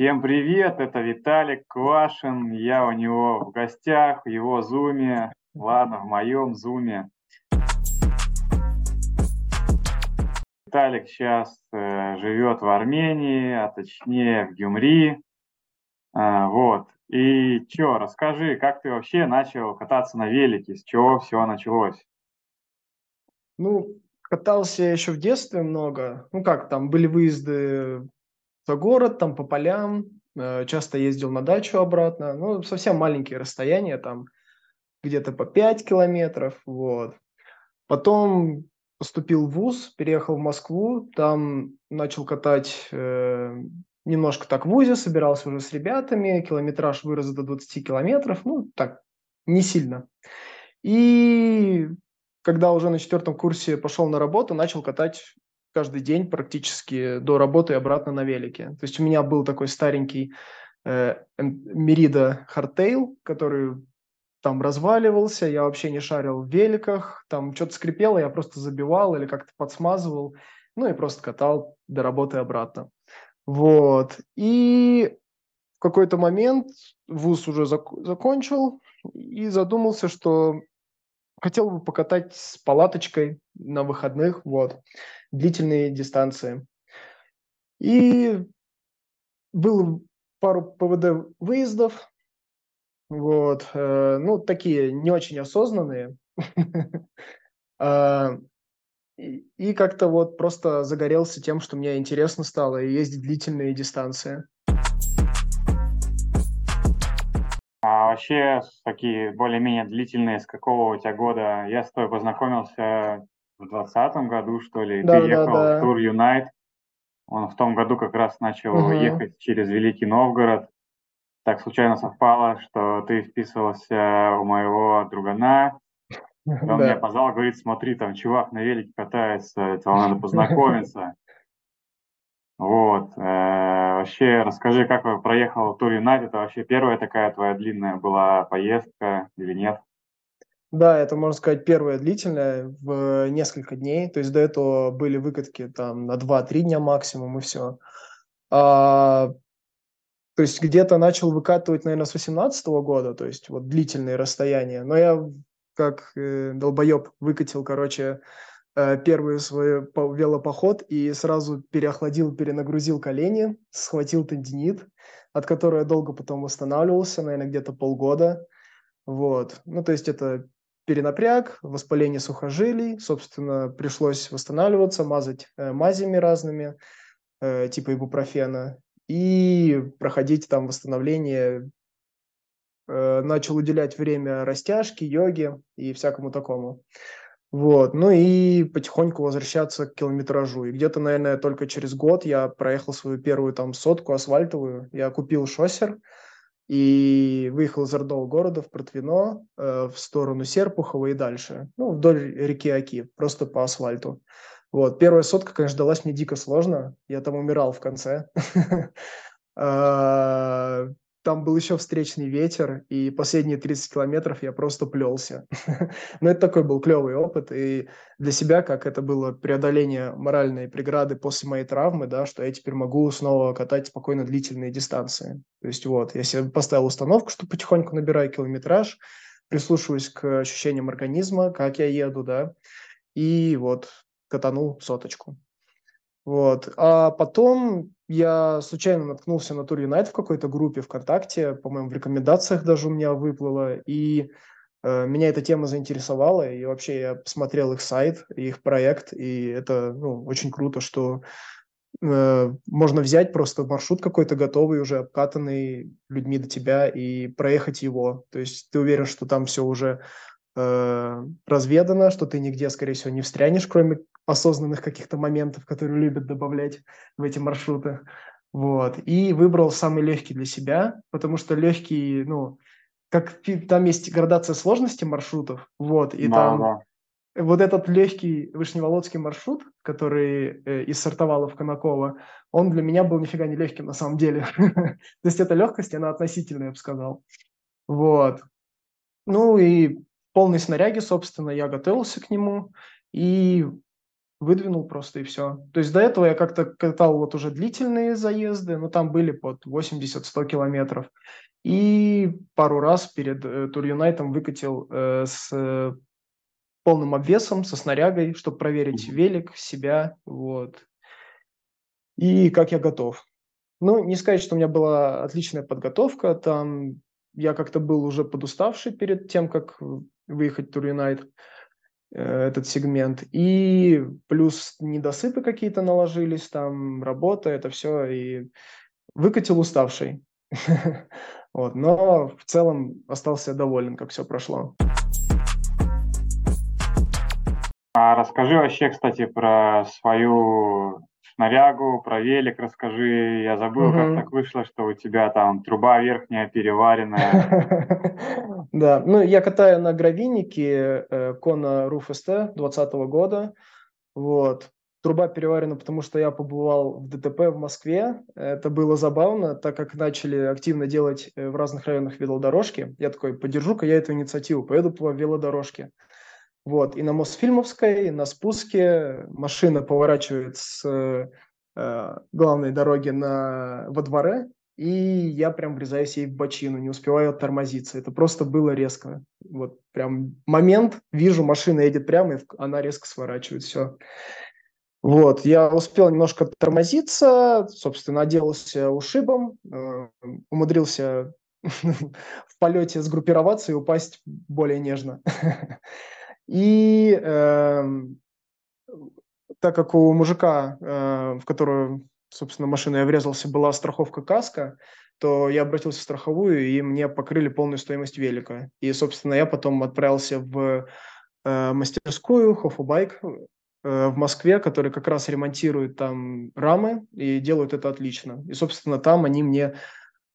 Всем привет, это Виталик Квашин, я у него в гостях, в его зуме, ладно, в моем зуме. Виталик сейчас э, живет в Армении, а точнее в Гюмри. А, вот. И что, расскажи, как ты вообще начал кататься на велике, с чего все началось? Ну, катался я еще в детстве много. Ну как, там были выезды за город, там по полям, э, часто ездил на дачу обратно, ну, совсем маленькие расстояния, там где-то по 5 километров, вот. Потом поступил в ВУЗ, переехал в Москву, там начал катать э, немножко так в ВУЗе, собирался уже с ребятами, километраж вырос до 20 километров, ну, так, не сильно. И когда уже на четвертом курсе пошел на работу, начал катать каждый день практически до работы и обратно на велике. То есть у меня был такой старенький э, Merida Hardtail, который там разваливался, я вообще не шарил в великах, там что-то скрипело, я просто забивал или как-то подсмазывал, ну и просто катал до работы обратно. Вот. И в какой-то момент вуз уже зак- закончил и задумался, что хотел бы покатать с палаточкой на выходных, вот, длительные дистанции. И было пару ПВД выездов, вот, э, ну, такие не очень осознанные. А, и как-то вот просто загорелся тем, что мне интересно стало ездить длительные дистанции. А вообще, такие более-менее длительные, с какого у тебя года? Я с тобой познакомился в двадцатом году, что ли. Да, Ты да, ехал да. в тур Юнайт. Он в том году как раз начал Угу. ехать через Великий Новгород. Так случайно совпало, что ты вписывался у моего другана. И он меня Да. позвал, говорит, смотри, там чувак на велике катается, это вам надо познакомиться. Вот. э, Вообще, расскажи, как проехал тур Юнайт? Это вообще первая такая твоя длинная была поездка или нет? Да, это, можно сказать, первая длительная в несколько дней. То есть до этого были выкатки там на 2-3 дня максимум и все. А, то есть где-то начал выкатывать, наверное, с 18 года, то есть вот длительные расстояния. Но я как э, долбоеб выкатил, короче, э, первый свой по- велопоход и сразу переохладил, перенагрузил колени, схватил тендинит, от которого я долго потом восстанавливался, наверное, где-то полгода. Вот. Ну, то есть это перенапряг, воспаление сухожилий, собственно, пришлось восстанавливаться, мазать э, мазями разными, э, типа ибупрофена, и проходить там восстановление. Э, начал уделять время растяжке, йоге и всякому такому. Вот. Ну и потихоньку возвращаться к километражу. И где-то, наверное, только через год я проехал свою первую там сотку асфальтовую. Я купил шоссер и выехал из родного города в Протвино э, в сторону Серпухова и дальше. Ну, вдоль реки Оки, просто по асфальту. Вот. Первая сотка, конечно, далась мне дико сложно. Я там умирал в конце. Там был еще встречный ветер, и последние 30 километров я просто плелся. Но это такой был клевый опыт, и для себя, как это было преодоление моральной преграды после моей травмы, да, что я теперь могу снова катать спокойно длительные дистанции. То есть вот, я себе поставил установку, что потихоньку набираю километраж, прислушиваюсь к ощущениям организма, как я еду, да, и вот катанул соточку. Вот. А потом я случайно наткнулся на Тур Юнайт в какой-то группе ВКонтакте, по-моему, в рекомендациях даже у меня выплыло, и э, меня эта тема заинтересовала, и вообще я посмотрел их сайт, их проект, и это ну, очень круто, что э, можно взять просто маршрут какой-то готовый, уже обкатанный людьми до тебя, и проехать его. То есть ты уверен, что там все уже э, разведано, что ты нигде, скорее всего, не встрянешь, кроме осознанных каких-то моментов, которые любят добавлять в эти маршруты. Вот. И выбрал самый легкий для себя, потому что легкий, ну, как там есть градация сложности маршрутов, вот, и Да, там да. вот этот легкий Вышневолодский маршрут, который э, из Сартовала в Конаково, он для меня был нифига не легким на самом деле. То есть эта легкость, она относительная, я бы сказал. Вот. Ну и в полной снаряге, собственно, я готовился к нему и выдвинул просто и все. То есть до этого я как-то катал вот уже длительные заезды, но там были под 80-100 километров. И пару раз перед э, Тур Юнайтом выкатил э, с э, полным обвесом, со снарягой, чтобы проверить велик, себя, вот. И как я готов. Ну, не сказать, что у меня была отличная подготовка, там я как-то был уже подуставший перед тем, как выехать в Тур Юнайт. Э, этот сегмент. И плюс недосыпы какие-то наложились, там работа, это все, и выкатил уставший. Вот, но в целом остался доволен, как все прошло. А расскажи вообще, кстати, про свою снарягу, про велик расскажи. Я забыл, угу. как так вышло, что у тебя там труба верхняя переваренная. Да, ну я катаю на гравийнике э, Kona Roof ST 2020 года. Вот. Труба переварена, потому что я побывал в ДТП в Москве. Это было забавно, так как начали активно делать э, в разных районах велодорожки. Я такой, подержу-ка я эту инициативу, поеду по велодорожке. Вот, и на Мосфильмовской, на спуске машина поворачивает с э, главной дороги на, во дворе, и я прям врезаюсь ей в бочину, не успеваю оттормозиться. Это просто было резко. Вот прям момент, вижу, машина едет прямо, и она резко сворачивает, все. Вот, я успел немножко тормозиться, собственно, оделся ушибом, э, умудрился в полете сгруппироваться и упасть более нежно. И э, так как у мужика, э, в которую, собственно, машину я врезался, была страховка каска, то я обратился в страховую, и мне покрыли полную стоимость велика. И, собственно, я потом отправился в э, мастерскую Хофубайк э, в Москве, который как раз ремонтирует там рамы и делают это отлично. И, собственно, там они мне,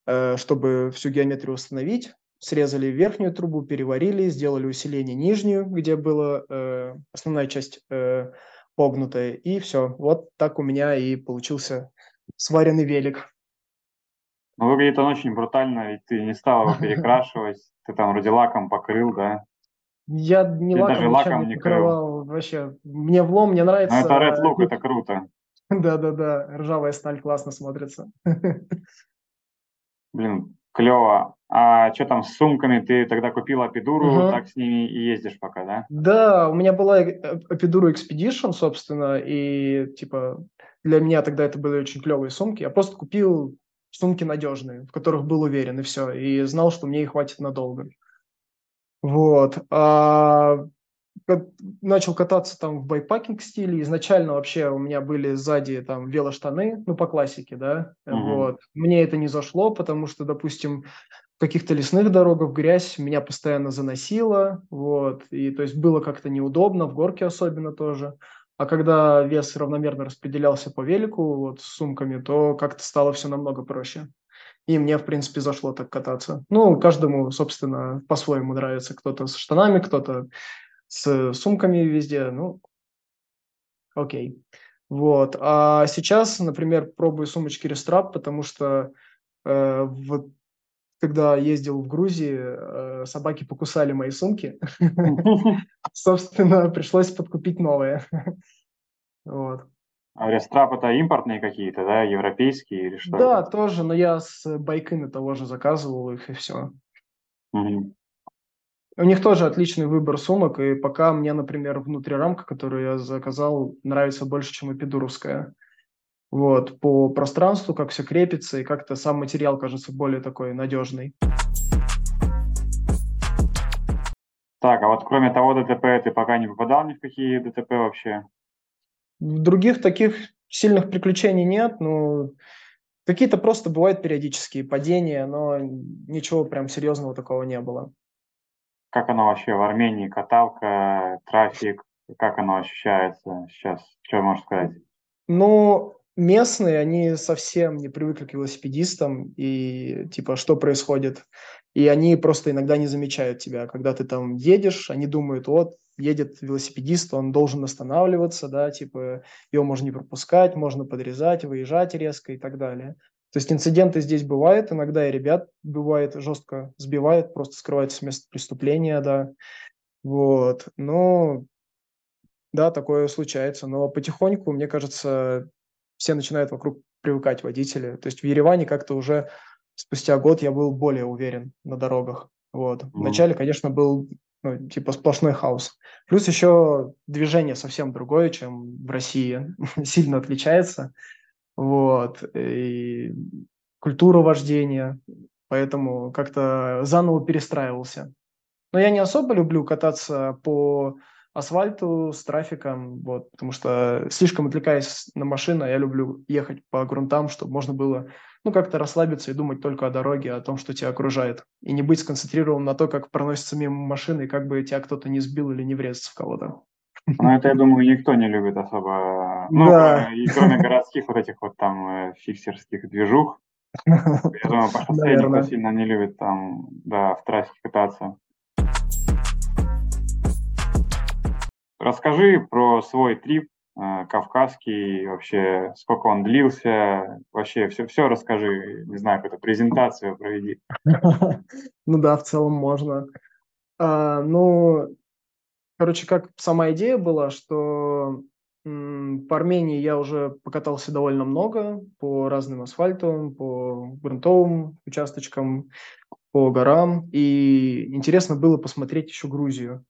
э, чтобы всю геометрию установить, срезали верхнюю трубу, переварили, сделали усиление нижнюю, где была э, основная часть э, погнутая, и все. Вот так у меня и получился сваренный велик. Ну, выглядит он очень брутально, и ты не стал его перекрашивать, ты там вроде лаком покрыл, да? Я не ты лаком, даже лаком не покрывал, вообще. Мне влом, мне нравится. Ну, это Red Look, это круто. Да-да-да, ржавая сталь классно смотрится. Блин, клево. А что там с сумками? Ты тогда купил Апидуру, угу. так с ними и ездишь пока, да? Да, у меня была Apidura Expedition, собственно, и типа для меня тогда это были очень клевые сумки. Я просто купил сумки надежные, в которых был уверен, и все, и знал, что мне их хватит надолго. Вот. А начал кататься там в bikepacking стиле. Изначально вообще у меня были сзади там велоштаны, ну, по классике, да, угу. вот. Мне это не зашло, потому что, допустим, каких-то лесных дорогах грязь меня постоянно заносила, вот, и то есть было как-то неудобно, в горке особенно тоже. А когда вес равномерно распределялся по велику, вот, с сумками, то как-то стало все намного проще. И мне, в принципе, зашло так кататься. Ну, каждому, собственно, по-своему нравится. Кто-то с штанами, кто-то с сумками везде, ну, окей. Вот. А сейчас, например, пробую сумочки Рестрап, потому что э, вот когда ездил в Грузии, э, собаки покусали мои сумки. Собственно, пришлось подкупить новые. Вот. А Рестрап это импортные какие-то, да, европейские или что? Да, тоже, но я с Байкына того же заказывал их и все. Угу. У них тоже отличный выбор сумок, и пока мне, например, внутрирамка, которую я заказал, нравится больше, чем эпидуровская. Вот, по пространству, как все крепится, и как-то сам материал кажется более такой надежный. Так, а вот кроме того ДТП ты пока не попадал ни в какие ДТП вообще? Других таких сильных приключений нет, ну, какие-то просто бывают периодические падения, но ничего прям серьезного такого не было. Как оно вообще в Армении, каталка, трафик, как оно ощущается сейчас? Что можешь сказать? Ну, местные, они совсем не привыкли к велосипедистам и типа что происходит. И они просто иногда не замечают тебя. Когда ты там едешь, они думают, вот, едет велосипедист, он должен останавливаться, да, типа его можно не пропускать, можно подрезать, выезжать резко и так далее. То есть инциденты здесь бывают, иногда и ребят бывает жестко сбивают, просто скрываются с места преступления, да. Вот. Но да, такое случается, но потихоньку, мне кажется, все начинают вокруг привыкать водители. То есть в Ереване как-то уже спустя год я был более уверен на дорогах. Вот. Mm. Вначале, конечно, был ну, типа сплошной хаос. Плюс еще движение совсем другое, чем в России, сильно отличается. Вот. И культура вождения, поэтому как-то заново перестраивался. Но я не особо люблю кататься по асфальту с трафиком, вот, потому что слишком отвлекаясь на машину, я люблю ехать по грунтам, чтобы можно было ну, как-то расслабиться и думать только о дороге, о том, что тебя окружает, и не быть сконцентрированным на то, как проносится мимо машины, и как бы тебя кто-то не сбил или не врезаться в кого-то. Ну, это, я думаю, никто не любит особо. Ну, да. и кроме городских вот этих вот там э, фиксерских движух. Я думаю, по шоссе никто сильно не любит там, да, в трассе кататься. Расскажи про свой трип э, кавказский, вообще, сколько он длился, вообще все, все расскажи, не знаю, какую-то презентацию проведи. Ну да, в целом можно. А, ну, короче, как сама идея была, что по Армении я уже покатался довольно много по разным асфальтам, по грунтовым участочкам, по горам, и интересно было посмотреть еще Грузию.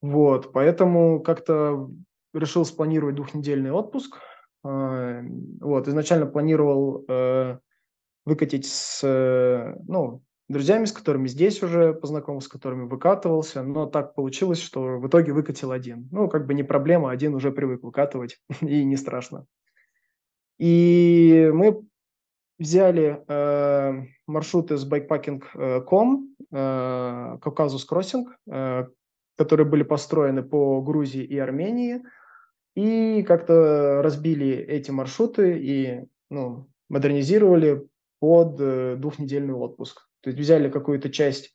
Вот, поэтому как-то решил спланировать двухнедельный отпуск. А, вот, изначально планировал э, выкатить с, э, ну, друзьями, с которыми здесь уже познакомился, с которыми выкатывался, но так получилось, что в итоге выкатил один. Ну, как бы не проблема, один уже привык выкатывать, и не страшно. И мы взяли э, маршрут из bikepacking.com, э, Кавказус Кроссинг, э, которые были построены по Грузии и Армении, и как-то разбили эти маршруты и ну, модернизировали под э, двухнедельный отпуск. То есть взяли какую-то часть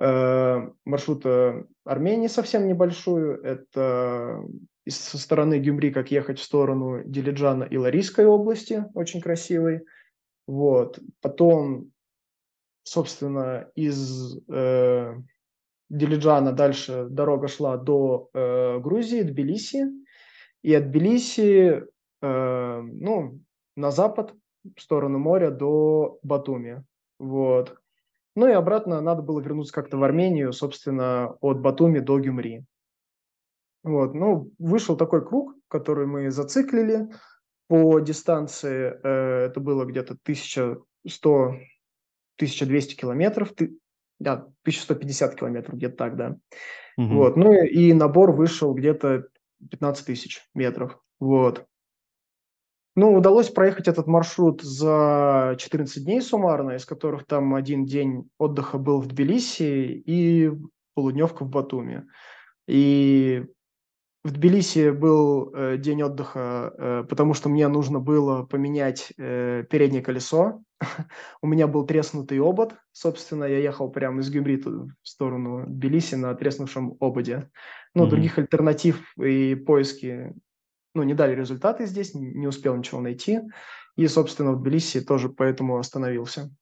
э, маршрута Армении совсем небольшую, это со стороны Гюмри, как ехать в сторону Дилиджана и Ларийской области, очень красивый. Вот. Потом, собственно, из э, Дилиджана дальше дорога шла до э, Грузии, Тбилиси, и от Тбилиси, э, ну, на запад, в сторону моря, до Батуми. Вот. Ну и обратно надо было вернуться как-то в Армению, собственно, от Батуми до Гюмри. Вот, ну, вышел такой круг, который мы зациклили по дистанции, э, это было где-то 1100 1200 километров, да, 1150 километров, где-то так, да. Угу. Вот, ну и набор вышел где-то 15 тысяч метров, вот. Ну, удалось проехать этот маршрут за 14 дней суммарно, из которых там один день отдыха был в Тбилиси и полудневка в Батуми. И в Тбилиси был э, день отдыха, э, потому что мне нужно было поменять э, переднее колесо. У меня был треснутый обод. Собственно, я ехал прямо из Гюмри в сторону Тбилиси на треснувшем ободе. Но mm-hmm. других альтернатив и поиски ну, не дали результаты здесь, не успел ничего найти. И, собственно, в Тбилиси тоже поэтому остановился.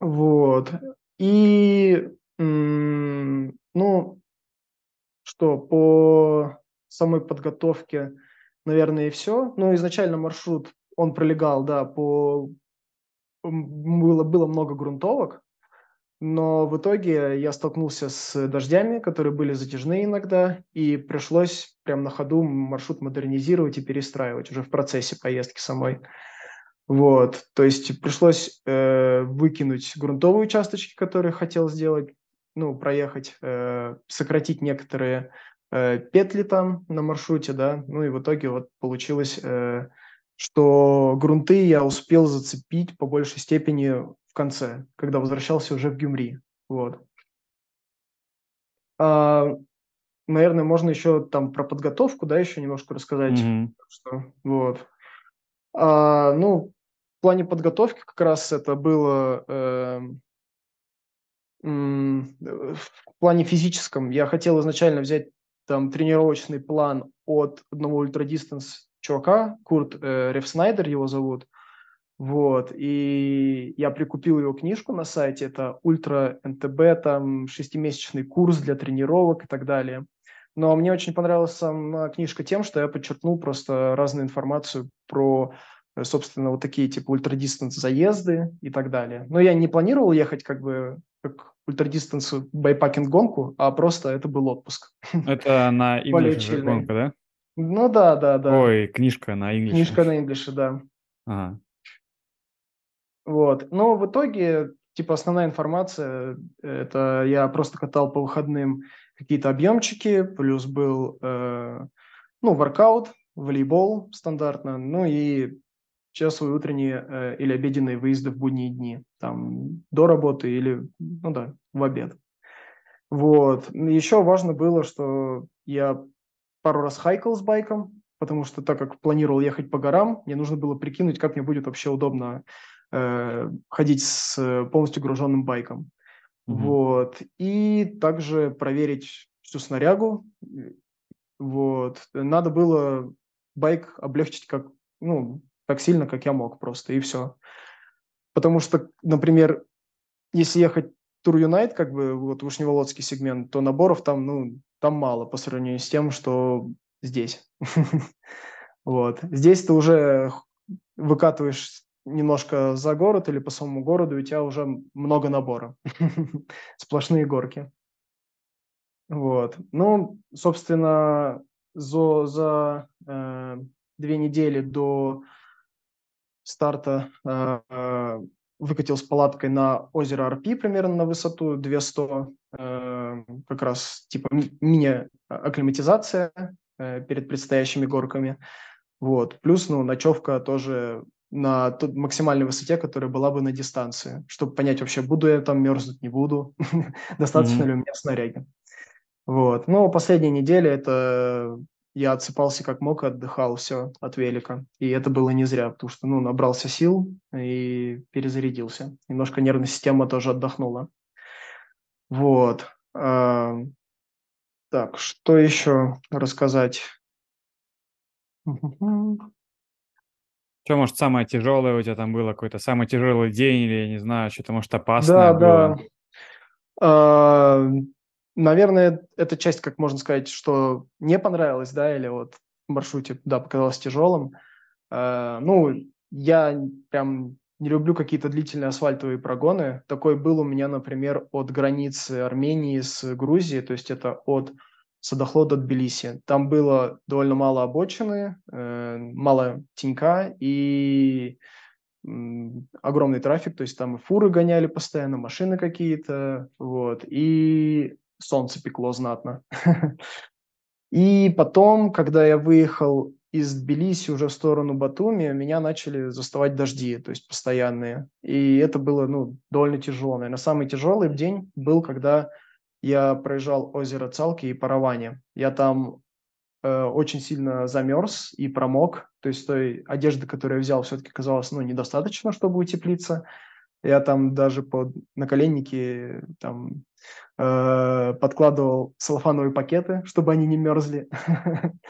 Вот. И, ну, что по самой подготовке, наверное, и все. Ну, изначально маршрут, он пролегал, да, по... Было, было много грунтовок, но в итоге я столкнулся с дождями, которые были затяжные иногда, и пришлось прямо на ходу маршрут модернизировать и перестраивать уже в процессе поездки самой. Вот, то есть пришлось э, выкинуть грунтовые участочки, которые хотел сделать, ну, проехать, э, сократить некоторые э, петли там на маршруте, да, ну и в итоге вот получилось, э, что грунты я успел зацепить по большей степени в конце, когда возвращался уже в Гюмри, вот. А, наверное, можно еще там про подготовку, да, еще немножко рассказать, mm-hmm. что, вот. А, ну, в плане подготовки как раз это было... Э, в плане физическом я хотел изначально взять там тренировочный план от одного ультрадистанс чувака, Курт э, Рефснайдер его зовут, вот, и я прикупил его книжку на сайте, это Ультра НТБ, там шестимесячный курс для тренировок и так далее. Но мне очень понравилась сама книжка тем, что я подчеркнул просто разную информацию про, э, собственно, вот такие типа ультрадистанс заезды и так далее. Но я не планировал ехать как бы как ультрадистанс байпакинг гонку, а просто это был отпуск. Это на English гонка, да? Ну да, да, да. Ой, книжка на English. Книжка на English, да. Ага. Вот. Но в итоге, типа, основная информация, это я просто катал по выходным какие-то объемчики, плюс был, э, ну, воркаут, волейбол стандартно, ну и часовые утренние э, или обеденные выезды в будние дни, там, до работы или, ну да, в обед. Вот. Еще важно было, что я пару раз хайкал с байком, потому что так как планировал ехать по горам, мне нужно было прикинуть, как мне будет вообще удобно э, ходить с полностью груженным байком. Mm-hmm. Вот. И также проверить всю снарягу. Вот. Надо было байк облегчить как, ну, так сильно, как я мог просто, и все. Потому что, например, если ехать Тур Юнайт, как бы вот Вышневолодский сегмент, то наборов там, ну, там мало по сравнению с тем, что здесь. Вот. Здесь ты уже выкатываешь немножко за город или по самому городу, и у тебя уже много набора. Сплошные горки. Вот. Ну, собственно, за, за э, две недели до старта э, выкатил с палаткой на озеро Арпи примерно на высоту 200, э, как раз типа мини-акклиматизация э, перед предстоящими горками. Вот. Плюс, ну, ночевка тоже на той максимальной высоте, которая была бы на дистанции, чтобы понять вообще, буду я там мерзнуть, не буду, достаточно ли у меня снаряги. Вот. Но последняя неделя это я отсыпался как мог, отдыхал все от велика. И это было не зря, потому что, ну, набрался сил и перезарядился. Немножко нервная система тоже отдохнула. Вот. А, так, что еще рассказать? Что, может, самое тяжелое у тебя там было? Какой-то самый тяжелый день или, я не знаю, что-то, может, опасное да, было? Да, да. Наверное, эта часть, как можно сказать, что не понравилась, да, или вот в маршруте, да, показалась тяжелым. Э, ну, я прям не люблю какие-то длительные асфальтовые прогоны. Такой был у меня, например, от границы Армении с Грузией, то есть это от Садохло до Тбилиси. Там было довольно мало обочины, э, мало тенька и огромный трафик, то есть там и фуры гоняли постоянно, машины какие-то, вот, и солнце пекло знатно. И потом, когда я выехал из Тбилиси уже в сторону Батуми, меня начали заставать дожди, то есть постоянные. И это было, ну, довольно тяжело. Наверное, самый тяжелый день был, когда я проезжал озеро Цалки и Паравани. Я там э, очень сильно замерз и промок. То есть той одежды, которую я взял, все-таки казалось, ну, недостаточно, чтобы утеплиться. Я там даже под наколенники там э, подкладывал салфановые пакеты, чтобы они не мерзли.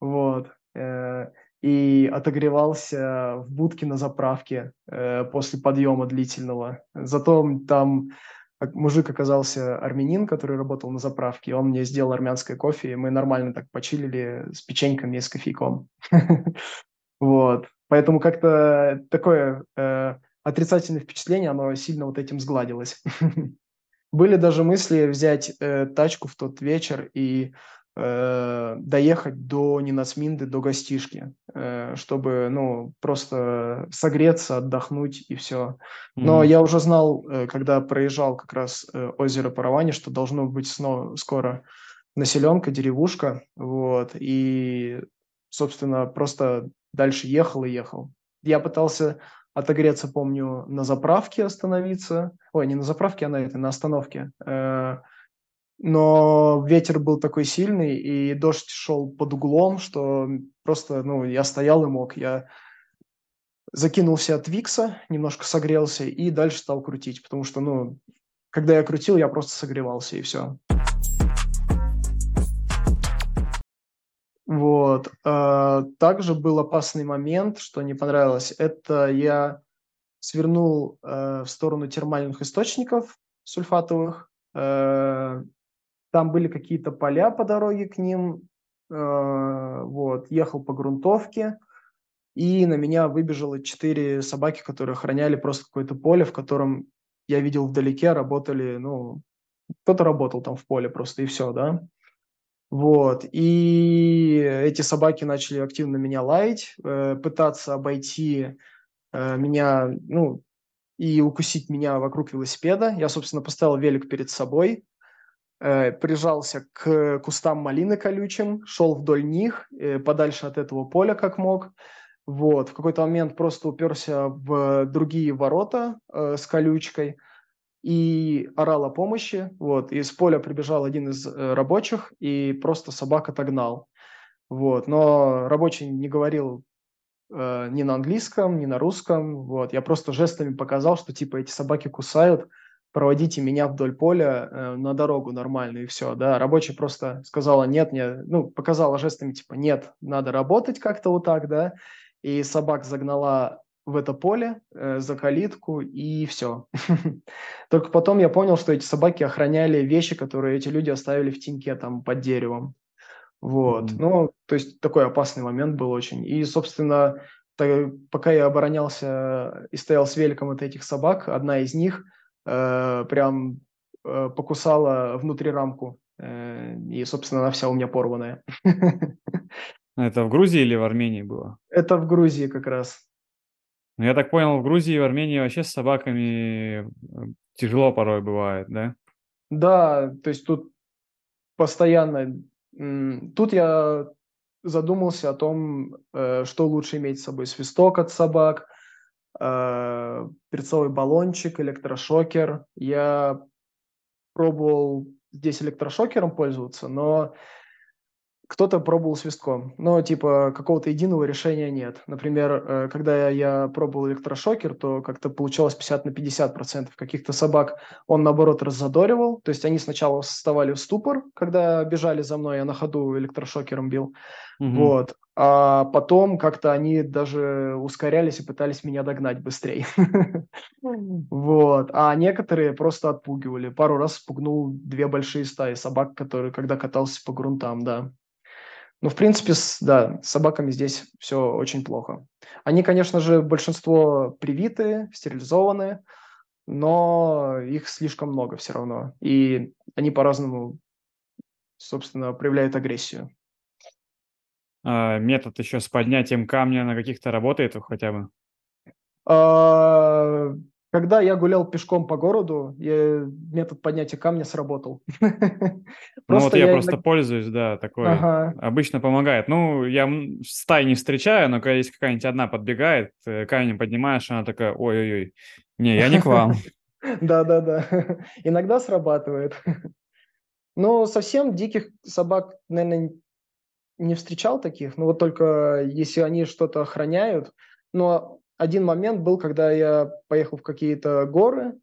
Вот. Э, и отогревался в будке на заправке э, после подъема длительного. Зато там мужик оказался армянин, который работал на заправке, он мне сделал армянское кофе, и мы нормально так почилили с печеньками и с кофейком. Вот. Поэтому как-то такое э, отрицательное впечатление, оно сильно вот этим сгладилось. Были даже мысли взять э, тачку в тот вечер и э, доехать до Нинасминды, до гостишки, э, чтобы, ну, просто согреться, отдохнуть и все. Но mm-hmm. я уже знал, э, когда проезжал как раз э, озеро Паравани, что должно быть снова, скоро населенка, деревушка, вот, и, собственно, просто дальше ехал и ехал. Я пытался отогреться, помню, на заправке остановиться. Ой, не на заправке, а на этой, на остановке. Э, но ветер был такой сильный, и дождь шел под углом, что просто, ну, я стоял и мог. Я закинулся от Викса, немножко согрелся и дальше стал крутить, потому что, ну, когда я крутил, я просто согревался, и все. Вот. А, также был опасный момент, что не понравилось. Это я свернул э, в сторону термальных источников сульфатовых. Э, там были какие-то поля по дороге к ним, э, вот, ехал по грунтовке, и на меня выбежало четыре собаки, которые охраняли просто какое-то поле, в котором я видел вдалеке, работали, ну, кто-то работал там в поле просто, и все, да. Вот, и эти собаки начали активно меня лаять, э, пытаться обойти э, меня, ну, и укусить меня вокруг велосипеда. Я, собственно, поставил велик перед собой, э, прижался к кустам малины колючим, шел вдоль них, э, подальше от этого поля, как мог. Вот, в какой-то момент просто уперся в другие ворота э, с колючкой и орал о помощи. Вот, из поля прибежал один из э, рабочих и просто собак отогнал. Вот, но рабочий не говорил э, ни на английском, ни на русском. Вот, я просто жестами показал, что типа эти собаки кусают, проводите меня вдоль поля э, на дорогу нормально и все, да. Рабочий просто сказала нет, не, ну показала жестами типа нет, надо работать как-то вот так, да и собак загнала в это поле э, за калитку, и все. Только потом я понял, что эти собаки охраняли вещи, которые эти люди оставили в теньке там под деревом. Вот. Mm-hmm. Ну, то есть такой опасный момент был очень. И, собственно, так, пока я оборонялся и стоял с великом от этих собак, одна из них э, прям э, покусала внутри рамку. Э, и, собственно, она вся у меня порванная. Это в Грузии или в Армении было? Это в Грузии как раз. Ну, я так понял, в Грузии и в Армении вообще с собаками э, тяжело порой бывает, да? Да, то есть тут постоянно... Тут я задумался о том, э, что лучше иметь с собой. Свисток от собак, э, перцовый баллончик, электрошокер. Я пробовал здесь электрошокером пользоваться, но кто-то пробовал свистком, но типа какого-то единого решения нет. Например, э, когда я пробовал электрошокер, то как-то получалось 50 на 50 процентов. Каких-то собак он наоборот раззадоривал, то есть они сначала вставали в ступор, когда бежали за мной, я на ходу электрошокером бил, угу. вот. А потом как-то они даже ускорялись и пытались меня догнать быстрее. Вот. А некоторые просто отпугивали. Пару раз спугнул две большие стаи собак, которые, когда катался по грунтам, да. Ну, в принципе, с, да, с собаками здесь все очень плохо. Они, конечно же, большинство привитые, стерилизованные, но их слишком много все равно. И они по-разному, собственно, проявляют агрессию. А, метод еще с поднятием камня на каких-то работает хотя бы? А, когда я гулял пешком по городу, я, метод поднятия камня сработал. Ну вот я, просто пользуюсь, да, такой. Обычно помогает. Ну, я в стае не встречаю, но когда есть какая-нибудь одна подбегает, э, камень поднимаешь, она такая, ой-ой-ой, не, я не к вам. Да-да-да, иногда срабатывает. Но совсем диких собак, наверное, не встречал таких. Ну вот только если они что-то охраняют. Но один момент был, когда я поехал в какие-то горы,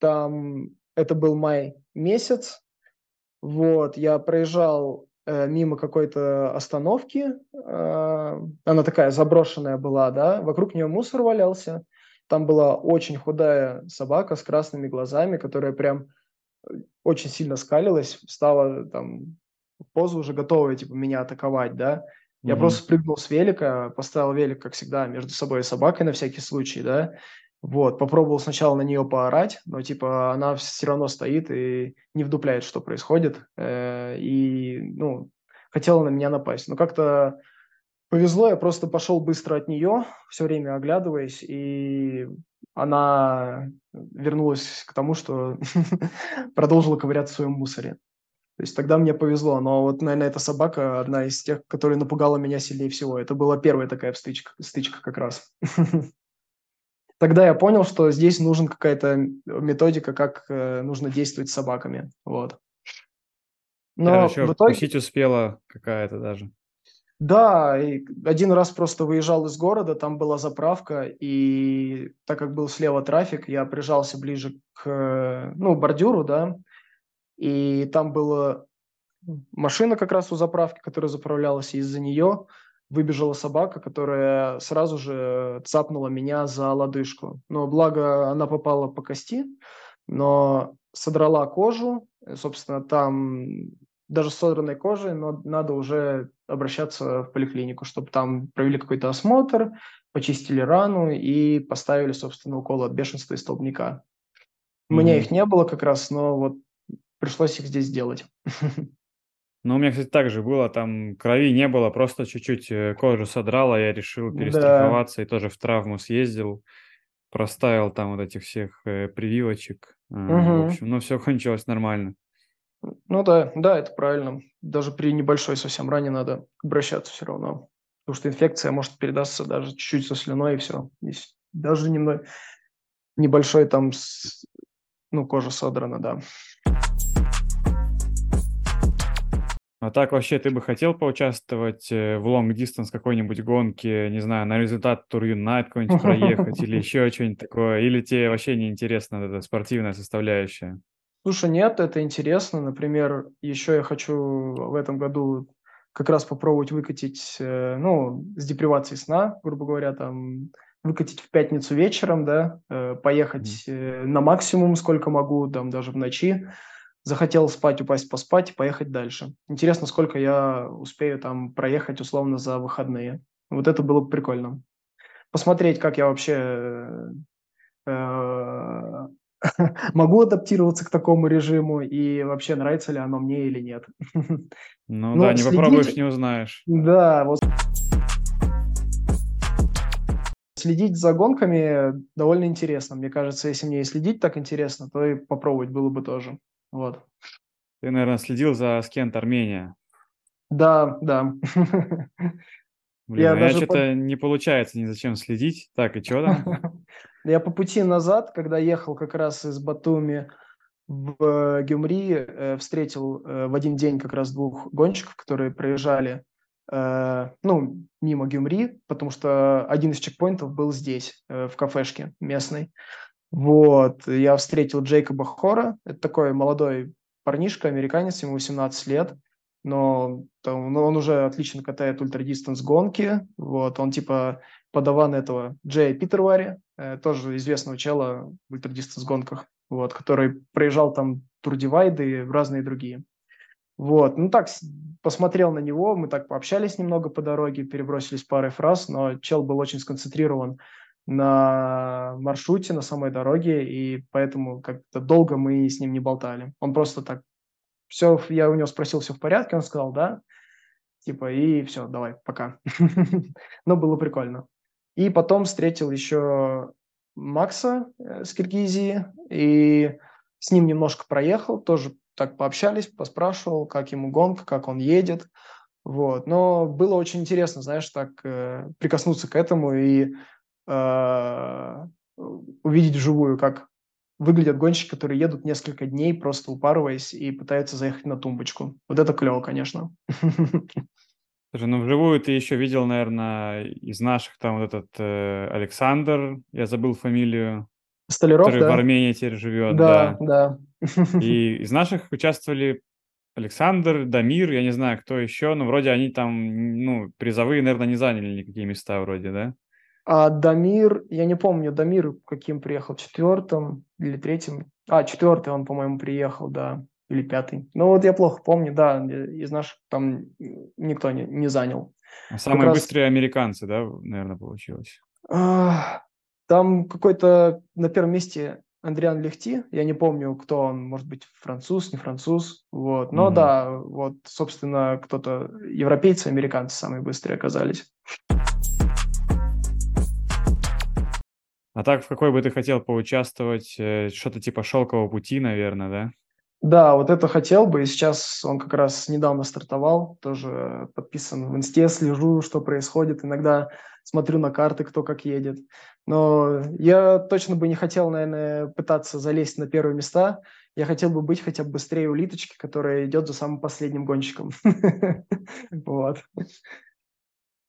там это был май месяц, вот, я проезжал э, мимо какой-то остановки, э, она такая заброшенная была, да, вокруг нее мусор валялся, там была очень худая собака с красными глазами, которая прям э, очень сильно скалилась, стала там в позу уже готовая, типа, меня атаковать, да, я mm-hmm. просто спрыгнул с велика, поставил велик, как всегда, между собой и собакой на всякий случай, да. Вот, попробовал сначала на нее поорать, но типа она все равно стоит и не вдупляет, что происходит. Э, и, ну, хотела на меня напасть. Но как-то повезло, я просто пошел быстро от нее, все время оглядываясь, и она вернулась к тому, что продолжила ковыряться в своем мусоре. То есть тогда мне повезло. Но вот, наверное, эта собака одна из тех, которая напугала меня сильнее всего. Это была первая такая стычка, стычка как раз. Тогда я понял, что здесь нужна какая-то методика, как э, нужно действовать с собаками. Вот. Но еще в итоге... Пустить успела какая-то даже. Да, и один раз просто выезжал из города, там была заправка, и так как был слева трафик, я прижался ближе к ну, бордюру, да, и там была машина как раз у заправки, которая заправлялась, и из-за нее выбежала собака, которая сразу же цапнула меня за лодыжку. Но благо она попала по кости, но содрала кожу, собственно, там даже с содранной кожей, но надо уже обращаться в поликлинику, чтобы там провели какой-то осмотр, почистили рану и поставили, собственно, укол от бешенства и столбняка. У mm-hmm. меня их не было как раз, но вот пришлось их здесь сделать. Ну, у меня, кстати, так же было, там крови не было, просто чуть-чуть э, кожу содрала, я решил перестраховаться да. и тоже в травму съездил, проставил там вот этих всех э, прививочек. Угу. В общем, ну, все кончилось нормально. Ну да, да, это правильно. Даже при небольшой совсем ране надо обращаться все равно. Потому что инфекция может передаться даже чуть-чуть со слюной, и все. Здесь даже немного, небольшой там, ну, кожа содрана, да. А так вообще ты бы хотел поучаствовать э, в long distance какой-нибудь гонке, не знаю, на результат Тур Юнайт какой-нибудь проехать или еще что-нибудь такое? Или тебе вообще не интересна эта спортивная составляющая? Слушай, нет, это интересно. Например, еще я хочу в этом году как раз попробовать выкатить, э, ну, с депривацией сна, грубо говоря, там, выкатить в пятницу вечером, да, э, поехать mm-hmm. на максимум, сколько могу, там, даже в ночи. Захотел спать, упасть, поспать и поехать дальше. Интересно, сколько я успею там проехать условно за выходные. Вот это было бы прикольно. Посмотреть, как я вообще могу адаптироваться к такому режиму и вообще нравится ли оно мне или нет. Ну, ну да, не попробуешь, не узнаешь. Да, вот следить за гонками довольно интересно. Мне кажется, если мне и следить так интересно, то и попробовать было бы тоже. Вот. Ты, наверное, следил за Скент Армения. Да, да. Блин, я, а даже что-то по... не получается ни зачем следить. Так, и что там? Я по пути назад, когда ехал как раз из Батуми в э, Гюмри, э, встретил э, в один день как раз двух гонщиков, которые проезжали ну, мимо Гюмри, потому что один из чекпоинтов был здесь, в кафешке местной. Вот, я встретил Джейкоба Хора, это такой молодой парнишка, американец, ему 18 лет, но там, ну, он уже отлично катает ультрадистанс гонки, вот, он типа подаван этого Джея Питервари, э, тоже известного чела в ультрадистанс гонках, вот, который проезжал там турдивайды и разные другие. Вот, ну так, посмотрел на него, мы так пообщались немного по дороге, перебросились парой фраз, но чел был очень сконцентрирован на маршруте, на самой дороге, и поэтому как-то долго мы с ним не болтали. Он просто так все, я у него спросил, все в порядке, он сказал, да, типа, и все, давай, пока. Но было прикольно. И потом встретил еще Макса э, с Киргизии, и с ним немножко проехал, тоже так пообщались, поспрашивал, как ему гонка, как он едет, вот. Но было очень интересно, знаешь, так э, прикоснуться к этому и э, увидеть вживую, как выглядят гонщики, которые едут несколько дней, просто упарываясь и пытаются заехать на тумбочку. Вот это клево, конечно. Слушай, ну вживую ты еще видел, наверное, из наших там вот этот э, Александр, я забыл фамилию, Столяров, который да? в Армении теперь живет. Да, да. да. И из наших участвовали Александр, Дамир, я не знаю, кто еще, но вроде они там, ну, призовые, наверное, не заняли никакие места вроде, да? А Дамир, я не помню, Дамир каким приехал, четвертым или третьим? А, четвертый он, по-моему, приехал, да, или пятый. Ну вот я плохо помню, да, из наших там никто не, не занял. А самые раз... быстрые американцы, да, наверное, получилось? А, там какой-то на первом месте Андриан Лехти, я не помню, кто он, может быть, француз, не француз, вот, но mm-hmm. да, вот, собственно, кто-то, европейцы, американцы самые быстрые оказались. А так, в какой бы ты хотел поучаствовать? Э, что-то типа «Шелкового пути», наверное, да? Да, вот это хотел бы. И сейчас он как раз недавно стартовал, тоже подписан в инсте, слежу, что происходит. Иногда смотрю на карты, кто как едет. Но я точно бы не хотел, наверное, пытаться залезть на первые места. Я хотел бы быть хотя бы быстрее улиточки, которая идет за самым последним гонщиком. Вот.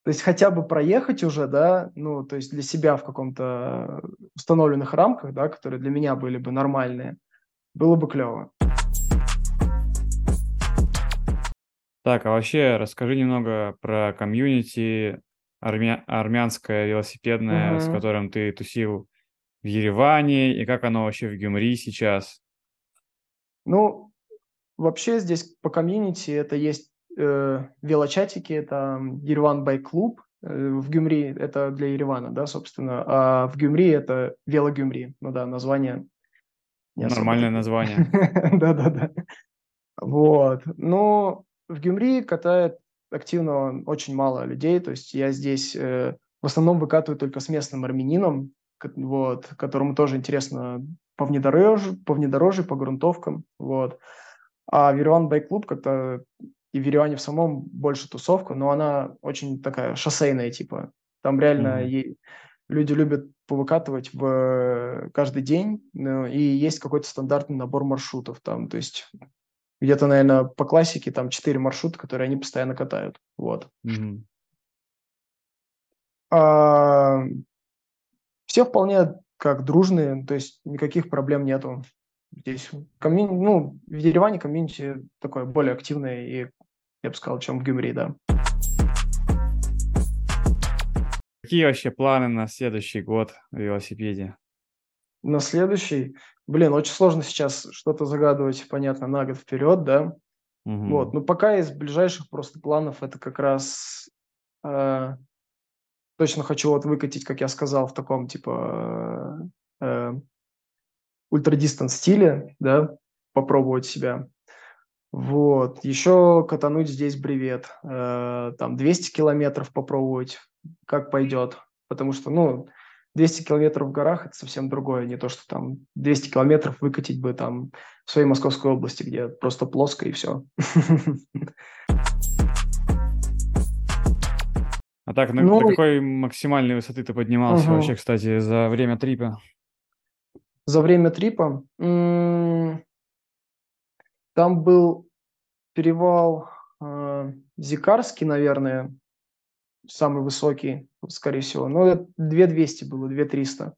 То есть хотя бы проехать уже, да, ну, то есть для себя в каком-то установленных рамках, да, которые для меня были бы нормальные, было бы клево. Так, а вообще расскажи немного про комьюнити армя... армянское велосипедное, угу. с которым ты тусил в Ереване, и как оно вообще в Гюмри сейчас? Ну, вообще здесь по комьюнити это есть э, велочатики, это Ереван Байк Клуб, э, в Гюмри это для Еревана, да, собственно, а в Гюмри это Велогюмри, ну да, название. Нормальное название. Да-да-да. Вот. Но в Гюмри катает активно очень мало людей, то есть я здесь э, в основном выкатываю только с местным армянином, вот, которому тоже интересно по внедорожью, по внедорожью, по грунтовкам, вот. А Вирюан Байк-клуб как-то и в Ереване в самом больше тусовка, но она очень такая шоссейная, типа. Там реально mm-hmm. люди любят повыкатывать в каждый день, ну, и есть какой-то стандартный набор маршрутов там, то есть где-то, наверное, по классике там четыре маршрута, которые они постоянно катают, вот. Mm-hmm. А, все вполне как дружные, то есть никаких проблем нету. Здесь комьюнити, ну, в Ереване комьюнити такое более активное и, я бы сказал, чем в Гюмри, да. Какие вообще планы на следующий год в велосипеде? На следующий? Блин, очень сложно сейчас что-то загадывать, понятно, на год вперед, да? Угу. Вот, ну пока из ближайших просто планов это как раз э, точно хочу вот выкатить, как я сказал, в таком типа э, ультрадистанс стиле, да, попробовать себя. Вот. Еще катануть здесь бревет. Э, там 200 километров попробовать, как пойдет. Потому что, ну, 200 километров в горах – это совсем другое. Не то, что там 200 километров выкатить бы там в своей Московской области, где просто плоско и все. А так, на, ну, какой максимальной высоты ты поднимался угу. вообще, кстати, за время трипа? За время трипа? М-м- там был перевал э- Зикарский, наверное, самый высокий, скорее всего. Но 2200 было, 2300.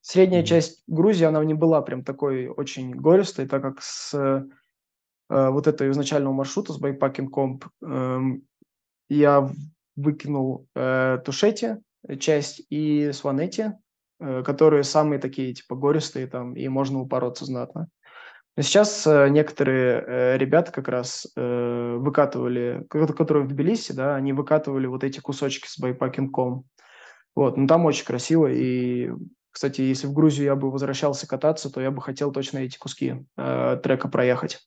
Средняя mm-hmm. часть Грузии, она не была прям такой очень гористой, так как с э, вот этого изначального маршрута, с Байпакин Комп, э, я выкинул э, Тушети часть и Сванети, э, которые самые такие, типа, гористые там, и можно упороться знатно. Но сейчас э, некоторые э, ребята как раз э, выкатывали, которые в Тбилиси, да, они выкатывали вот эти кусочки с байпакинком. Вот, ну там очень красиво, и, кстати, если в Грузию я бы возвращался кататься, то я бы хотел точно эти куски э, трека проехать.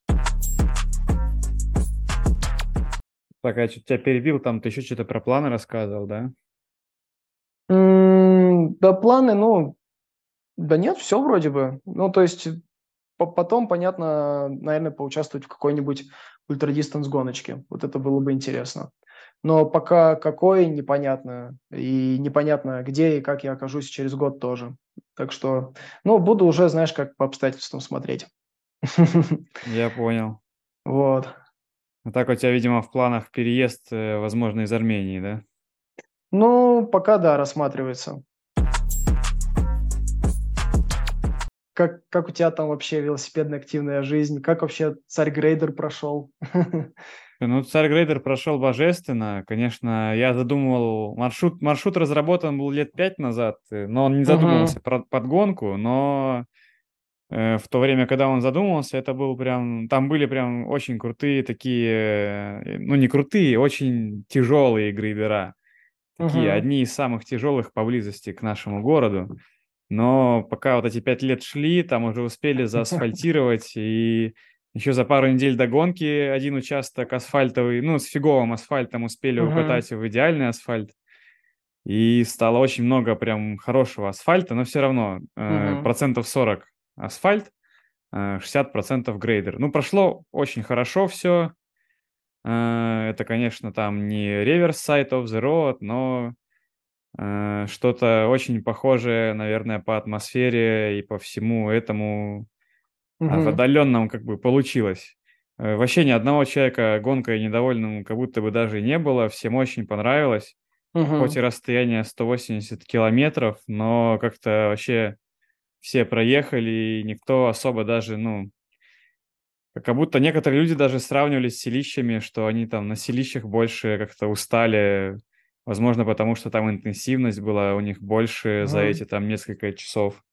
Так, я что-то тебя перебил, там ты еще что-то про планы рассказывал, да? да, планы, ну, да нет, все вроде бы. Ну, то есть потом, понятно, наверное, поучаствовать в какой-нибудь ультрадистанс гоночке. Вот это было бы интересно. Но пока какой, непонятно. И непонятно, где и как я окажусь через год тоже. Так что, ну, буду уже, знаешь, как по обстоятельствам смотреть. Я понял. Вот. А так у тебя, видимо, в планах переезд, э, возможно, из Армении, да? Ну, пока да, рассматривается. Как, как у тебя там вообще велосипедная активная жизнь? Как вообще царь Грейдер прошел? Ну, царь Грейдер прошел божественно. Конечно, я задумывал... Маршрут, маршрут разработан был лет пять назад, э, но он не задумывался uh-huh. про подгонку, но Э, в то время, когда он задумывался, это был прям, там были прям очень крутые такие, э, ну не крутые, очень тяжелые грейдера. Такие, uh-huh. одни из самых тяжелых поблизости к нашему городу. Но пока вот эти пять лет шли, там уже успели заасфальтировать, и еще за пару недель до гонки один участок асфальтовый, ну, с фиговым асфальтом успели укатать в идеальный асфальт. И стало очень много прям хорошего асфальта, но все равно uh-huh. процентов 40 асфальт, 60% э, грейдер. Ну, прошло очень хорошо все. Э, это, конечно, там не реверс сайт of the road, но что-то очень похожее, наверное, по атмосфере и по всему этому угу. в отдаленном как бы получилось. Вообще ни одного человека гонкой недовольным как будто бы даже не было, всем очень понравилось. Угу. Хоть и расстояние 180 километров, но как-то вообще все проехали, и никто особо даже, ну, как будто некоторые люди даже сравнивали с селищами, что они там на селищах больше как-то устали, возможно, потому что там интенсивность была у них больше mm-hmm. за эти там несколько часов.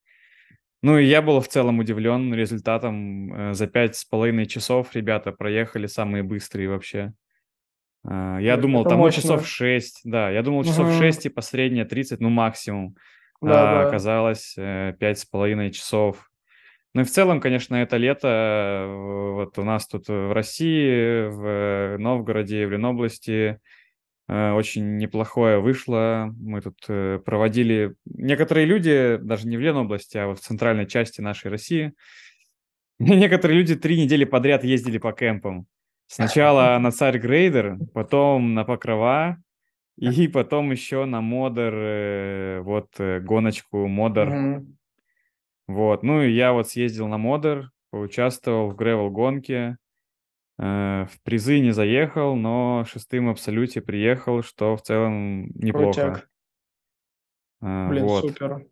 Ну и я был в целом удивлен результатом. Э, за пять с половиной часов ребята проехали самые быстрые вообще. Э, я это думал, там часов 6, да, я думал часов угу. 6, типа средняя 30, ну максимум. Да, а да. оказалось э, пять с половиной часов. Ну и в целом, конечно, это лето вот у нас тут в России, в Новгороде, в Ленобласти Э, очень неплохое вышло. Мы тут э, проводили... Некоторые люди, даже не в Ленобласти, а в центральной части нашей России, некоторые люди три недели подряд ездили по кемпам. Сначала на Царь Грейдер, потом на Покрова, и потом еще на Модер, э, вот гоночку Модер. Mm-hmm. Вот, ну и я вот съездил на Модер, поучаствовал в гревел-гонке, Э, в призы не заехал, но шестым абсолюте приехал, что в целом неплохо. Крутяк. Э, Блин, вот. супер.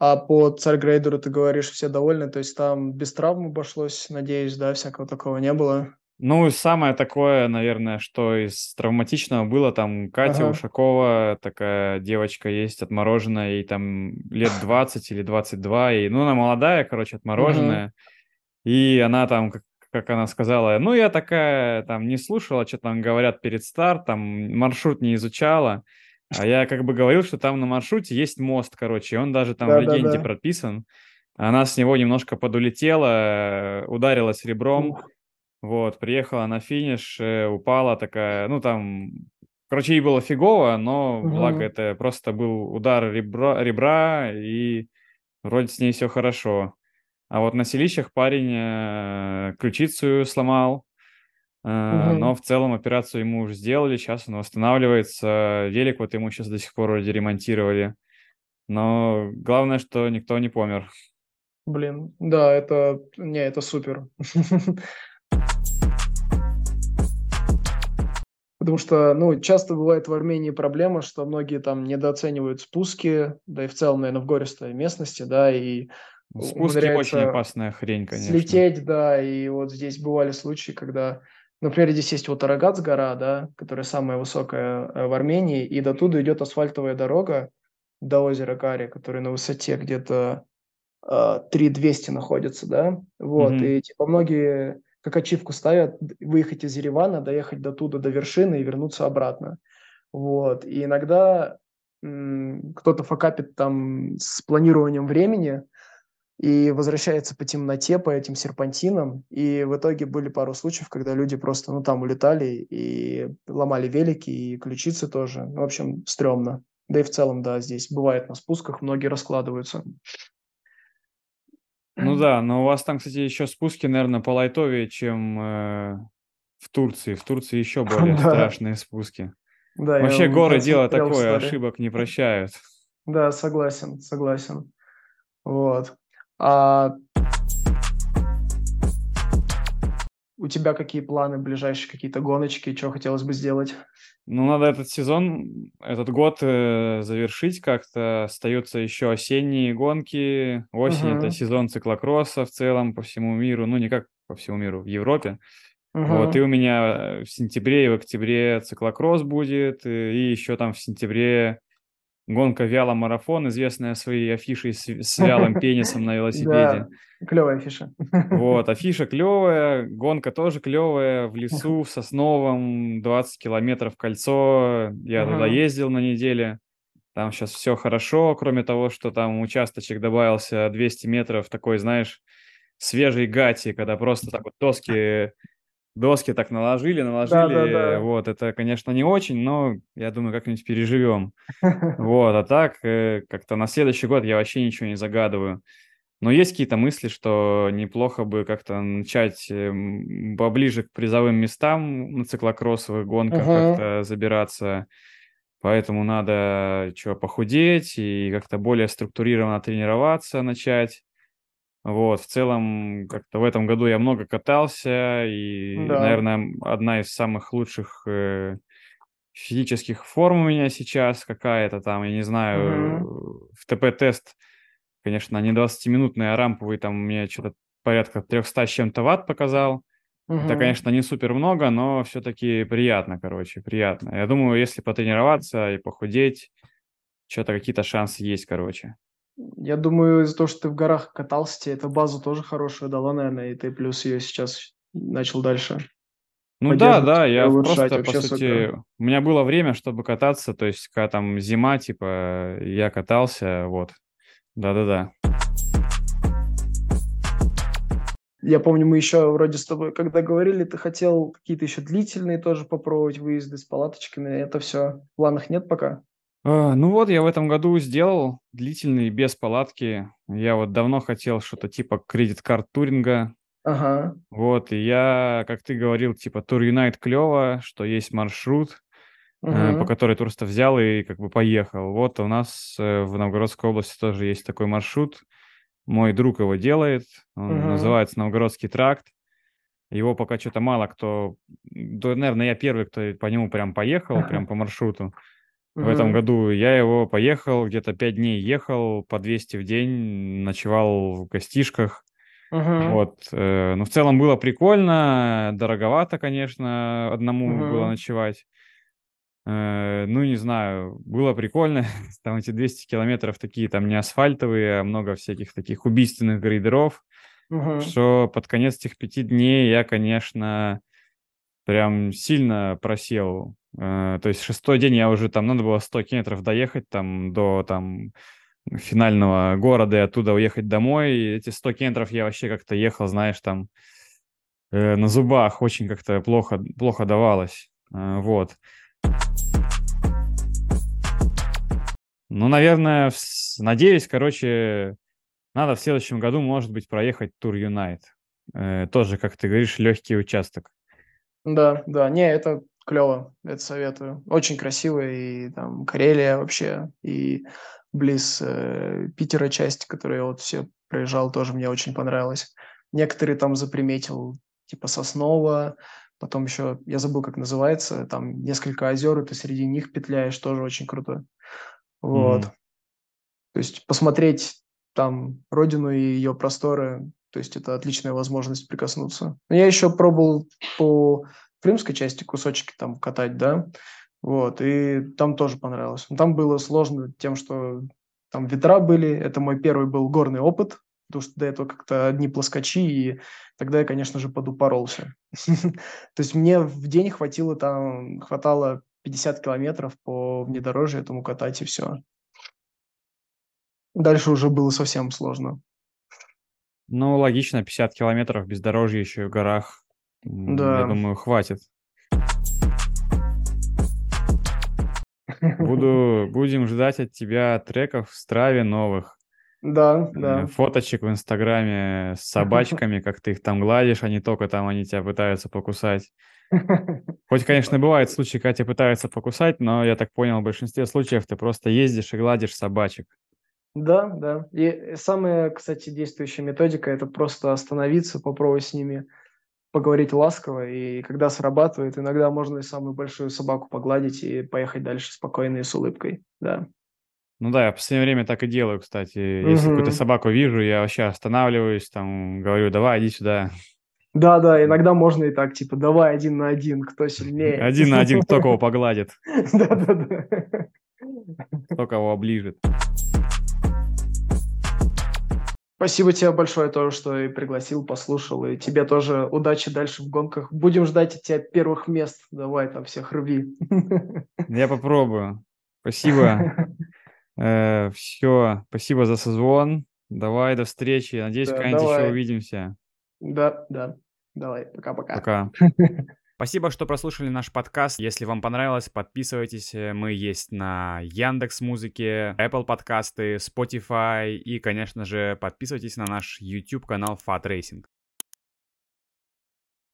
А по царь-грейдеру ты говоришь, все довольны, то есть там без травм обошлось, надеюсь, да, всякого такого не было? Ну, самое такое, наверное, что из травматичного было, там Катя ага. Ушакова, такая девочка есть, отмороженная, ей там лет 20 или 22, и, ну, она молодая, короче, отмороженная, ага. и она там как она сказала, ну, я такая, там, не слушала, что там говорят перед стартом, маршрут не изучала, а я как бы говорил, что там на маршруте есть мост, короче, он даже там да, в легенде да, да. прописан. Она с него немножко подулетела, ударилась ребром, Ух. вот, приехала на финиш, э, упала такая, ну, там, короче, ей было фигово, но, угу. благо, это просто был удар ребра, ребра, и вроде с ней все хорошо. А вот на селищах парень э, ключицу сломал, угу. но в целом операцию ему уже сделали, сейчас он восстанавливается. Велик вот ему сейчас до сих пор вроде ремонтировали. Но главное, что никто не помер. Блин, да, это, не, это супер. Потому что, ну, часто бывает в Армении проблема, что многие там недооценивают спуски, да и в целом, наверное, в гористой местности, да, и Спуски очень опасная хрень, конечно. Слететь, да, и вот здесь бывали случаи, когда, например, здесь есть вот Арагац гора, да, которая самая высокая э, в Армении, и до туда идет асфальтовая дорога до озера Кари, которая на высоте где-то э, 3200 находится, да, вот, mm-hmm. и типа многие как ачивку ставят выехать из Еревана, доехать до туда, до вершины и вернуться обратно, вот, и иногда м- кто-то факапит там с планированием времени, и возвращается по темноте, по этим серпантинам. И в итоге были пару случаев, когда люди просто, ну, там улетали и ломали велики, и ключицы тоже. Ну, в общем, стрёмно. Да и в целом, да, здесь бывает на спусках, многие раскладываются. Ну да, но у вас там, кстати, еще спуски, наверное, по лайтовее, чем э, в Турции. В Турции еще более страшные спуски. Да, Вообще горы дело такое, ошибок не прощают. Да, согласен, согласен. Вот. А у тебя какие планы, ближайшие какие-то гоночки, что хотелось бы сделать? Ну, надо этот сезон, этот год э, завершить как-то. Остаются еще осенние гонки. Осень uh-huh. это сезон циклокросса в целом по всему миру. Ну, не как по всему миру, в Европе. Uh-huh. Вот, и у меня в сентябре и в октябре циклокросс будет, э, и еще там в сентябре Гонка вяло-марафон, известная своей афишей с, с вялым пенисом на велосипеде. Да, клевая афиша. Вот, афиша клевая, гонка тоже клевая, в лесу, в Сосновом, 20 километров кольцо. Я туда ездил на неделе. Там сейчас все хорошо, кроме того, что там участочек добавился 200 метров, такой, знаешь, свежей гати, когда просто так вот доски доски так наложили, наложили. Да, да, да. Вот, это, конечно, не очень, но я думаю, как-нибудь переживем. Вот, а так, э, как-то на следующий год я вообще ничего не загадываю. Но есть какие-то мысли, что неплохо бы как-то начать эм, поближе к призовым местам на циклокроссовых гонках uh-huh. как-то забираться. Поэтому надо что, похудеть и как-то более структурированно тренироваться начать. Вот, в целом, как-то в этом году я много катался, и, да. наверное, одна из самых лучших э, физических форм у меня сейчас какая-то там, я не знаю, угу. в ТП-тест, конечно, не 20-минутный, а рамповый там мне что-то порядка 300 с чем-то ватт показал. Угу. Это, конечно, не супер много, но все-таки приятно, короче, приятно. Я думаю, если потренироваться и похудеть, что-то какие-то шансы есть, короче. Я думаю, из-за того, что ты в горах катался, тебе эта база тоже хорошая дала, наверное, и ты плюс ее сейчас начал дальше. Ну да, да, я просто, по сути, супер. у меня было время, чтобы кататься, то есть, когда там зима, типа, я катался, вот. Да-да-да. Я помню, мы еще вроде с тобой, когда говорили, ты хотел какие-то еще длительные тоже попробовать выезды с палаточками. Это все в планах нет пока? А, ну вот, я в этом году сделал длительный без палатки. Я вот давно хотел что-то типа кредит-карт туринга. Ага. Вот, и я, как ты говорил, типа Тур Юнайт клево, что есть маршрут, uh по которой просто взял и как бы поехал. Вот у нас э, в Новгородской области тоже есть такой маршрут. Мой друг его делает, он uh называется Новгородский тракт. Его пока что-то мало кто... Да, наверное, я первый, кто по нему прям поехал, прям по маршруту. В этом году я его поехал, где-то пять дней ехал, по 200 в день, ночевал в гостишках. uh Вот. Э, ну, в целом было прикольно, дороговато, конечно, одному uh было ночевать. Э, ну, не знаю, было прикольно. Там эти 200 километров такие, там не асфальтовые, а много всяких таких убийственных грейдеров. uh Что под конец этих пяти дней я, конечно, прям сильно просел. Э, то есть шестой день я уже там, надо было 100 километров доехать там до там финального города и оттуда уехать домой. И эти 100 километров я вообще как-то ехал, знаешь, там э, на зубах очень как-то плохо, плохо давалось. Э, вот. Ну, наверное, надеюсь, короче, надо в следующем году, может быть, проехать Тур Юнайт. Э, тоже, как ты говоришь, легкий участок. Да, да, не, это клево, это советую. Очень красиво, и там Карелия вообще, и близ э, Питера часть, которую я вот все проезжал, тоже мне очень понравилось. Некоторые там заприметил, типа Соснова, потом еще, я забыл, как называется, там несколько озер, и ты среди них петляешь, тоже очень круто. Вот. Mm-hmm. То есть посмотреть там родину и ее просторы то есть это отличная возможность прикоснуться. Я еще пробовал по крымской части кусочки там катать, да, вот, и там тоже понравилось. Но там было сложно тем, что там ветра были, это мой первый был горный опыт, потому что до этого как-то одни плоскочи, и тогда я, конечно же, подупоролся. То есть мне в день хватило там, хватало 50 километров по внедорожью этому катать, и все. Дальше уже было совсем сложно. Ну, логично, 50 километров бездорожья еще в горах. Да. Я думаю, хватит. Буду, будем ждать от тебя треков в Страве новых. Да, да. Фоточек в Инстаграме с собачками, как ты их там гладишь, а не только там они тебя пытаются покусать. Хоть, конечно, бывают случаи, когда тебя пытаются покусать, но я так понял, в большинстве случаев ты просто ездишь и гладишь собачек. Да, да. И самая, кстати, действующая методика – это просто остановиться, попробовать с ними поговорить ласково, и когда срабатывает, иногда можно и самую большую собаку погладить и поехать дальше спокойно и с улыбкой, да. Ну да, я в последнее время так и делаю, кстати. Если угу. какую-то собаку вижу, я вообще останавливаюсь, там, говорю, давай, иди сюда. Да, да, иногда можно и так, типа, давай один на один, кто сильнее. Один на один, кто кого погладит. Да, да, да. Кто кого оближет. Спасибо тебе большое тоже, что и пригласил, послушал. И тебе тоже удачи дальше в гонках. Будем ждать от тебя первых мест. Давай там всех рви. Я попробую. Спасибо. Э, Все. Спасибо за созвон. Давай, до встречи. Надеюсь, когда-нибудь еще увидимся. Да, да. Давай, пока-пока. Пока. Спасибо, что прослушали наш подкаст. Если вам понравилось, подписывайтесь. Мы есть на Яндекс Музыке, Apple подкасты, Spotify и, конечно же, подписывайтесь на наш YouTube канал Fat Racing.